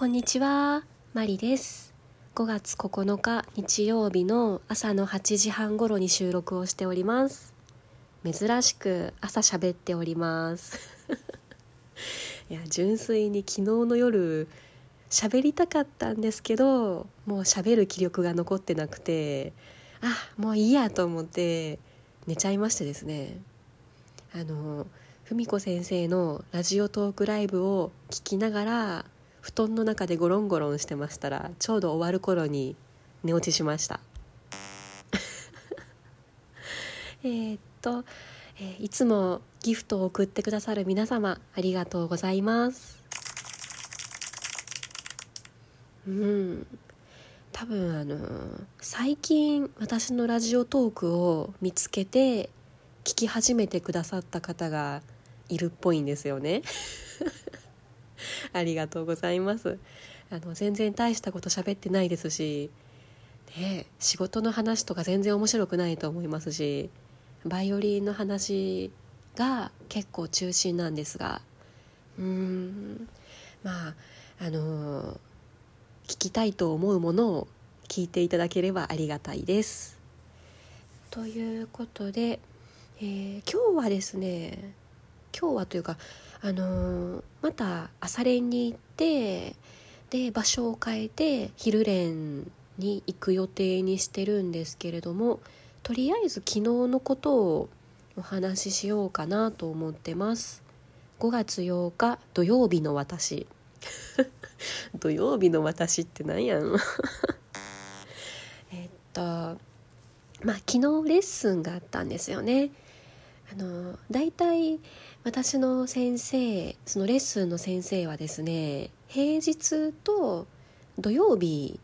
こんにちは、マリです。5月9日日曜日の朝の8時半頃に収録をしております。珍しく朝喋っております。いや、純粋に昨日の夜喋りたかったんですけど、もう喋る気力が残ってなくて、あ、もういいやと思って寝ちゃいましてですね。あの、文子先生のラジオトークライブを聞きながら布団の中でゴロンゴロンしてましたらちょうど終わる頃に寝落ちしました。えーっと、えーいつもギフトを送ってくださる皆様ありがとうございます。うん。多分あの最近私のラジオトークを見つけて聞き始めてくださった方がいるっぽいんですよね。ありがとうございますあの全然大したこと喋ってないですし、ね、仕事の話とか全然面白くないと思いますしバイオリンの話が結構中心なんですがうーんまああの聞きたいと思うものを聞いていただければありがたいです。ということで、えー今日はですね今日はというかあのーまた朝練に行ってで場所を変えて昼練に行く予定にしてるんですけれどもとりあえず昨日のことをお話ししようかなと思ってます。5月8日土曜日の私。土曜日の私って何やん。えっとまあ昨日レッスンがあったんですよね。あの大体私の先生そのレッスンの先生はですね平日と土曜日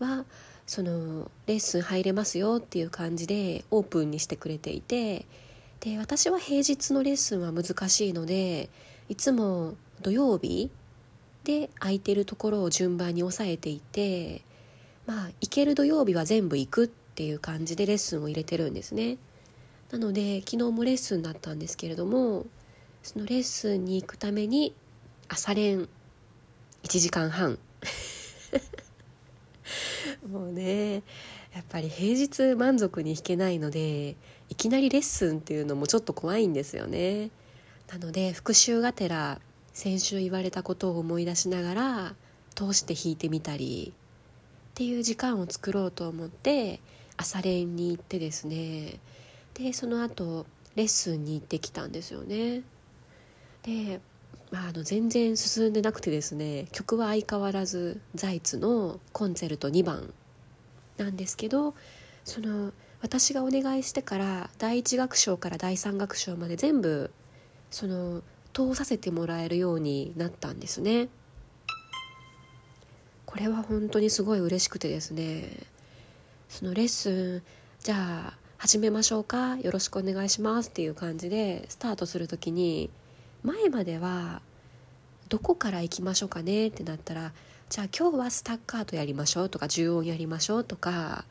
はそのレッスン入れますよっていう感じでオープンにしてくれていてで私は平日のレッスンは難しいのでいつも土曜日で空いてるところを順番に抑えていてまあ行ける土曜日は全部行くっていう感じでレッスンを入れてるんですね。なので昨日もレッスンだったんですけれどもそのレッスンに行くために朝練1時間半。もうねやっぱり平日満足に弾けないのでいきなりレッスンっていうのもちょっと怖いんですよね。なので復習がてら先週言われたことを思い出しながら通して弾いてみたりっていう時間を作ろうと思って朝練に行ってですねでその後レッスンに行ってきたんですよね。で、まあ、あの全然進んでなくてですね曲は相変わらずザイツのコンチェルト2番なんですけどその私がお願いしてから第1楽章から第3楽章まで全部その通させてもらえるようになったんですね。これは本当にすごい嬉しくてですねそのレッスンじゃあ始めましょうか。よろしくお願いしますっていう感じでスタートする時に前まではどこから行きましょうかねってなったらじゃあ今日はスタッカートやりましょうとか重音やりましょうとか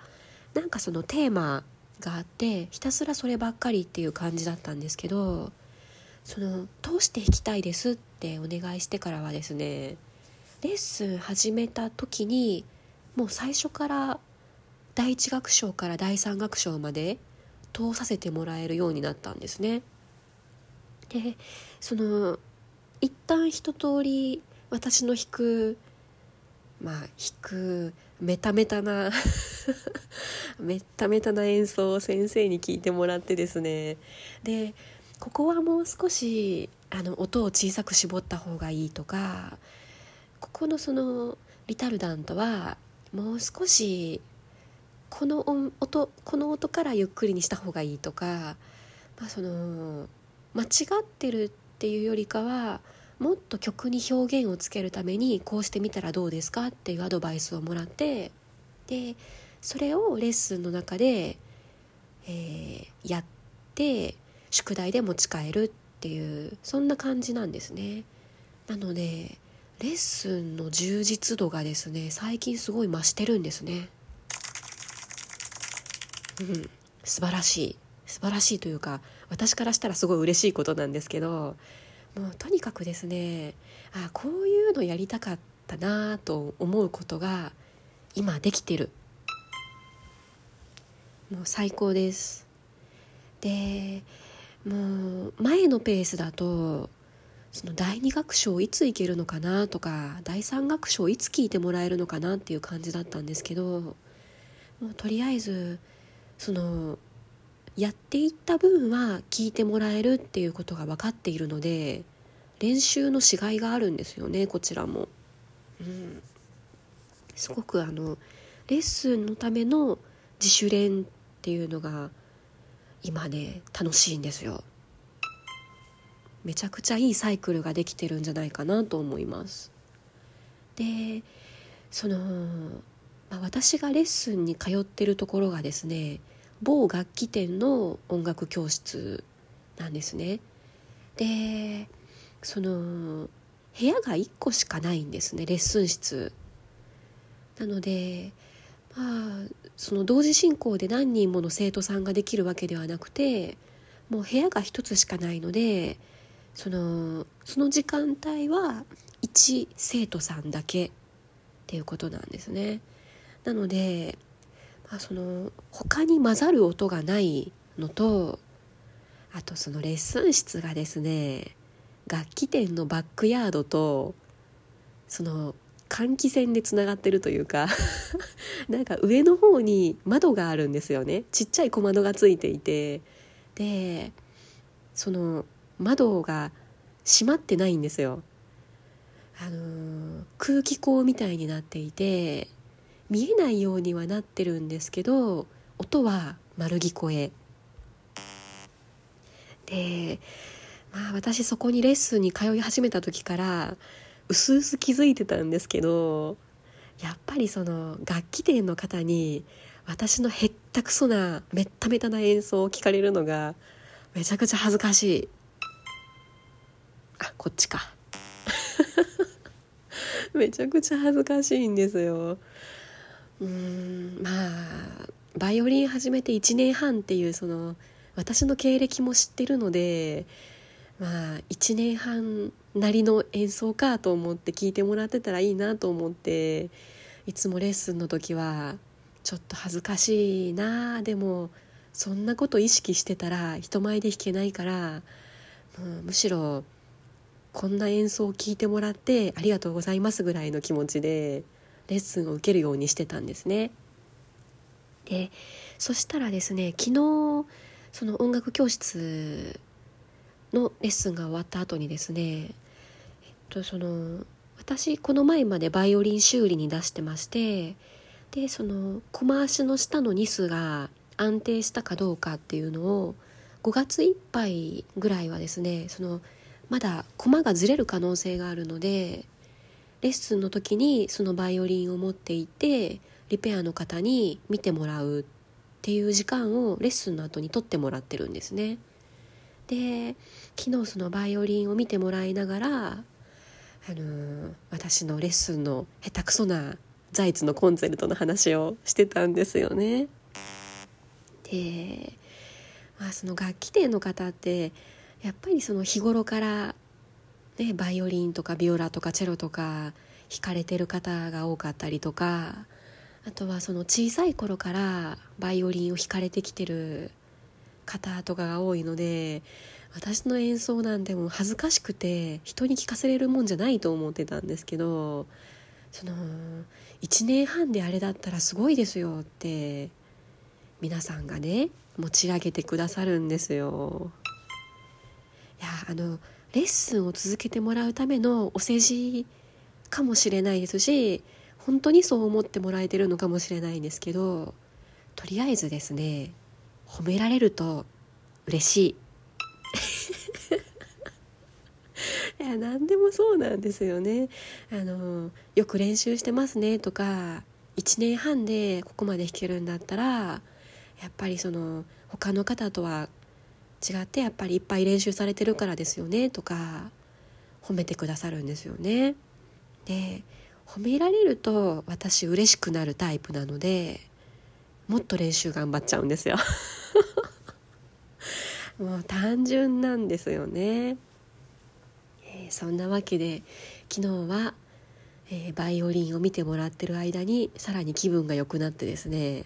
なんかそのテーマがあってひたすらそればっかりっていう感じだったんですけどその通して弾きたいですってお願いしてからはですねレッスン始めた時にもう最初から第1楽章から第3楽章まで通させてもらえるようになったんですね。でその一旦一通り私の弾くまあ弾くメタメタな メタメタな演奏を先生に聞いてもらってですねでここはもう少しあの音を小さく絞った方がいいとかここのそのリタルダントはもう少しこの音この音からゆっくりにした方がいいとか、まあ、その間違ってるっていうよりかはもっと曲に表現をつけるためにこうしてみたらどうですかっていうアドバイスをもらってでそれをレッスンの中で、えーやって宿題で持ち帰るっていうそんな感じなんですね。なのでレッスンの充実度がですね最近すごい増してるんですね。うん、素晴らしい。素晴らしいというか私からしたらすごい嬉しいことなんですけどもうとにかくですねあこういうのやりたかったなと思うことが今できてる。もう最高です。でもう前のペースだとその第2楽章いつ行けるのかなとか第3楽章いつ聞いてもらえるのかなっていう感じだったんですけどもうとりあえずそのやっていった分は聞いてもらえるっていうことが分かっているので練習のしがいがあるんですよねこちらも。うん、すごくあのレッスンのための自主練っていうのが今ね楽しいんですよ。めちゃくちゃいいサイクルができてるんじゃないかなと思います。でその、まあ、私がレッスンに通ってるところがですね某楽器店の音楽教室なんですね。でその部屋が1個しかないんですねレッスン室。なのでまあその同時進行で何人もの生徒さんができるわけではなくてもう部屋が1つしかないのでそのその時間帯は1生徒さんだけっていうことなんですね。なので、まあ、その他に混ざる音がないのとあとそのレッスン室がですね楽器店のバックヤードとその換気扇でつながってるというか なんか上の方に窓があるんですよね。ちっちゃい小窓がついていて。でその窓が閉まってないんですよ。あの空気口みたいになっていて見えないようにはなってるんですけど音は丸聞こえ。でまあ私そこにレッスンに通い始めた時からうすうす気づいてたんですけどやっぱりその楽器店の方に私のへったくそなめっためたな演奏を聞かれるのがめちゃくちゃ恥ずかしい。あこっちか。めちゃくちゃ恥ずかしいんですよ。うんまあバイオリン始めて1年半っていうその私の経歴も知ってるのでまあ1年半なりの演奏かと思って聞いてもらってたらいいなと思っていつもレッスンの時はちょっと恥ずかしいなでもそんなこと意識してたら人前で弾けないからもうむしろこんな演奏を聴いてもらってありがとうございますぐらいの気持ちでレッスンを受けるようにしてたんですね。でそしたらですね昨日その音楽教室のレッスンが終わった後にですね、えっと、その私この前までバイオリン修理に出してましてでその駒足の下のニスが安定したかどうかっていうのを5月いっぱいぐらいはですねそのまだ駒がずれる可能性があるのでレッスンの時にそのバイオリンを持っていてリペアの方に見てもらうっていう時間をレッスンの後に取ってもらってるんですね。で昨日そのバイオリンを見てもらいながら、あのー、私のレッスンの下手くそなザイツのコンセルトの話をしてたんですよね。で、まあ、その楽器店の方ってやっぱりその日頃から、ね、バイオリンとかビオラとかチェロとか弾かれてる方が多かったりとかあとはその小さい頃からバイオリンを弾かれてきてる方とかが多いので私の演奏なんても恥ずかしくて人に聞かせれるもんじゃないと思ってたんですけどその1年半であれだったらすごいですよって皆さんがね持ち上げてくださるんですよ。いやあのレッスンを続けてもらうためのお世辞かもしれないですし本当にそう思ってもらえてるのかもしれないんですけどとりあえずですね褒められると嬉しい。いや何でもそうなんですよね。あのよく練習してますねとか1年半でここまで弾けるんだったらやっぱりその他の方とは違ってやっぱりいっぱい練習されてるからですよねとか褒めてくださるんですよね。で褒められると私嬉しくなるタイプなのでもっと練習頑張っちゃうんですよ もう単純なんですよね、えー、そんなわけで昨日はえー、バイオリンを見てもらってる間にさらに気分が良くなってですね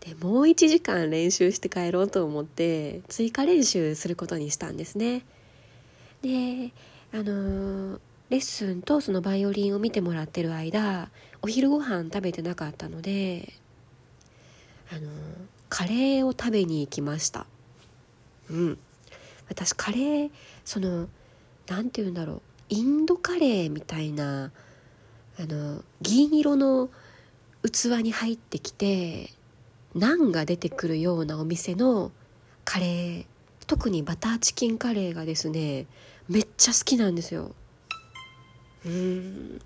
でもう1時間練習して帰ろうと思って追加練習することにしたんですね。であの、レッスンとそのバイオリンを見てもらってる間お昼ご飯食べてなかったのであの、カレーを食べに行きました。うん。私カレーその何て言うんだろうインドカレーみたいなあの銀色の器に入ってきてナンが出てくるようなお店のカレー特にバターチキンカレーがですねめっちゃ好きなんですよ。うん。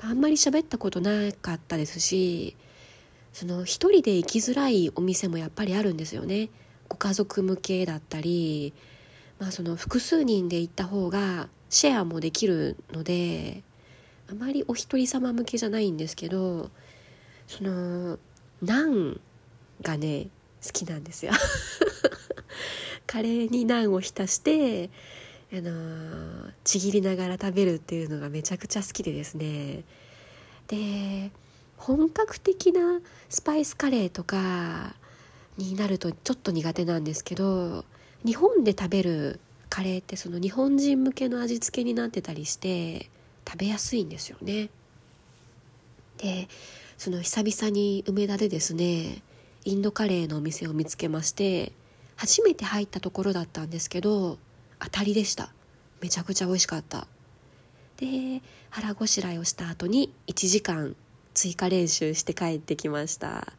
あんまり喋ったことなかったですしその一人で行きづらいお店もやっぱりあるんですよね。ご家族向けだったり、まあ、その複数人で行った方がシェアもできるのであまりお一人様向けじゃないんですけどそのナンがね好きなんですよ。カレーにナンを浸してあのー、ちぎりながら食べるっていうのがめちゃくちゃ好きでですね。で本格的なスパイスカレーとかになるとちょっと苦手なんですけど日本で食べるカレーってその日本人向けの味付けになってたりして食べやすいんですよね。でその久々に梅田でですねインドカレーのお店を見つけまして初めて入ったところだったんですけど当たりでした。めちゃくちゃ美味しかった。で腹ごしらえをした後に1時間追加練習して帰ってきました。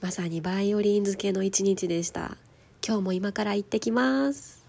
まさにバイオリン漬けの一日でした。今日も今から行ってきます。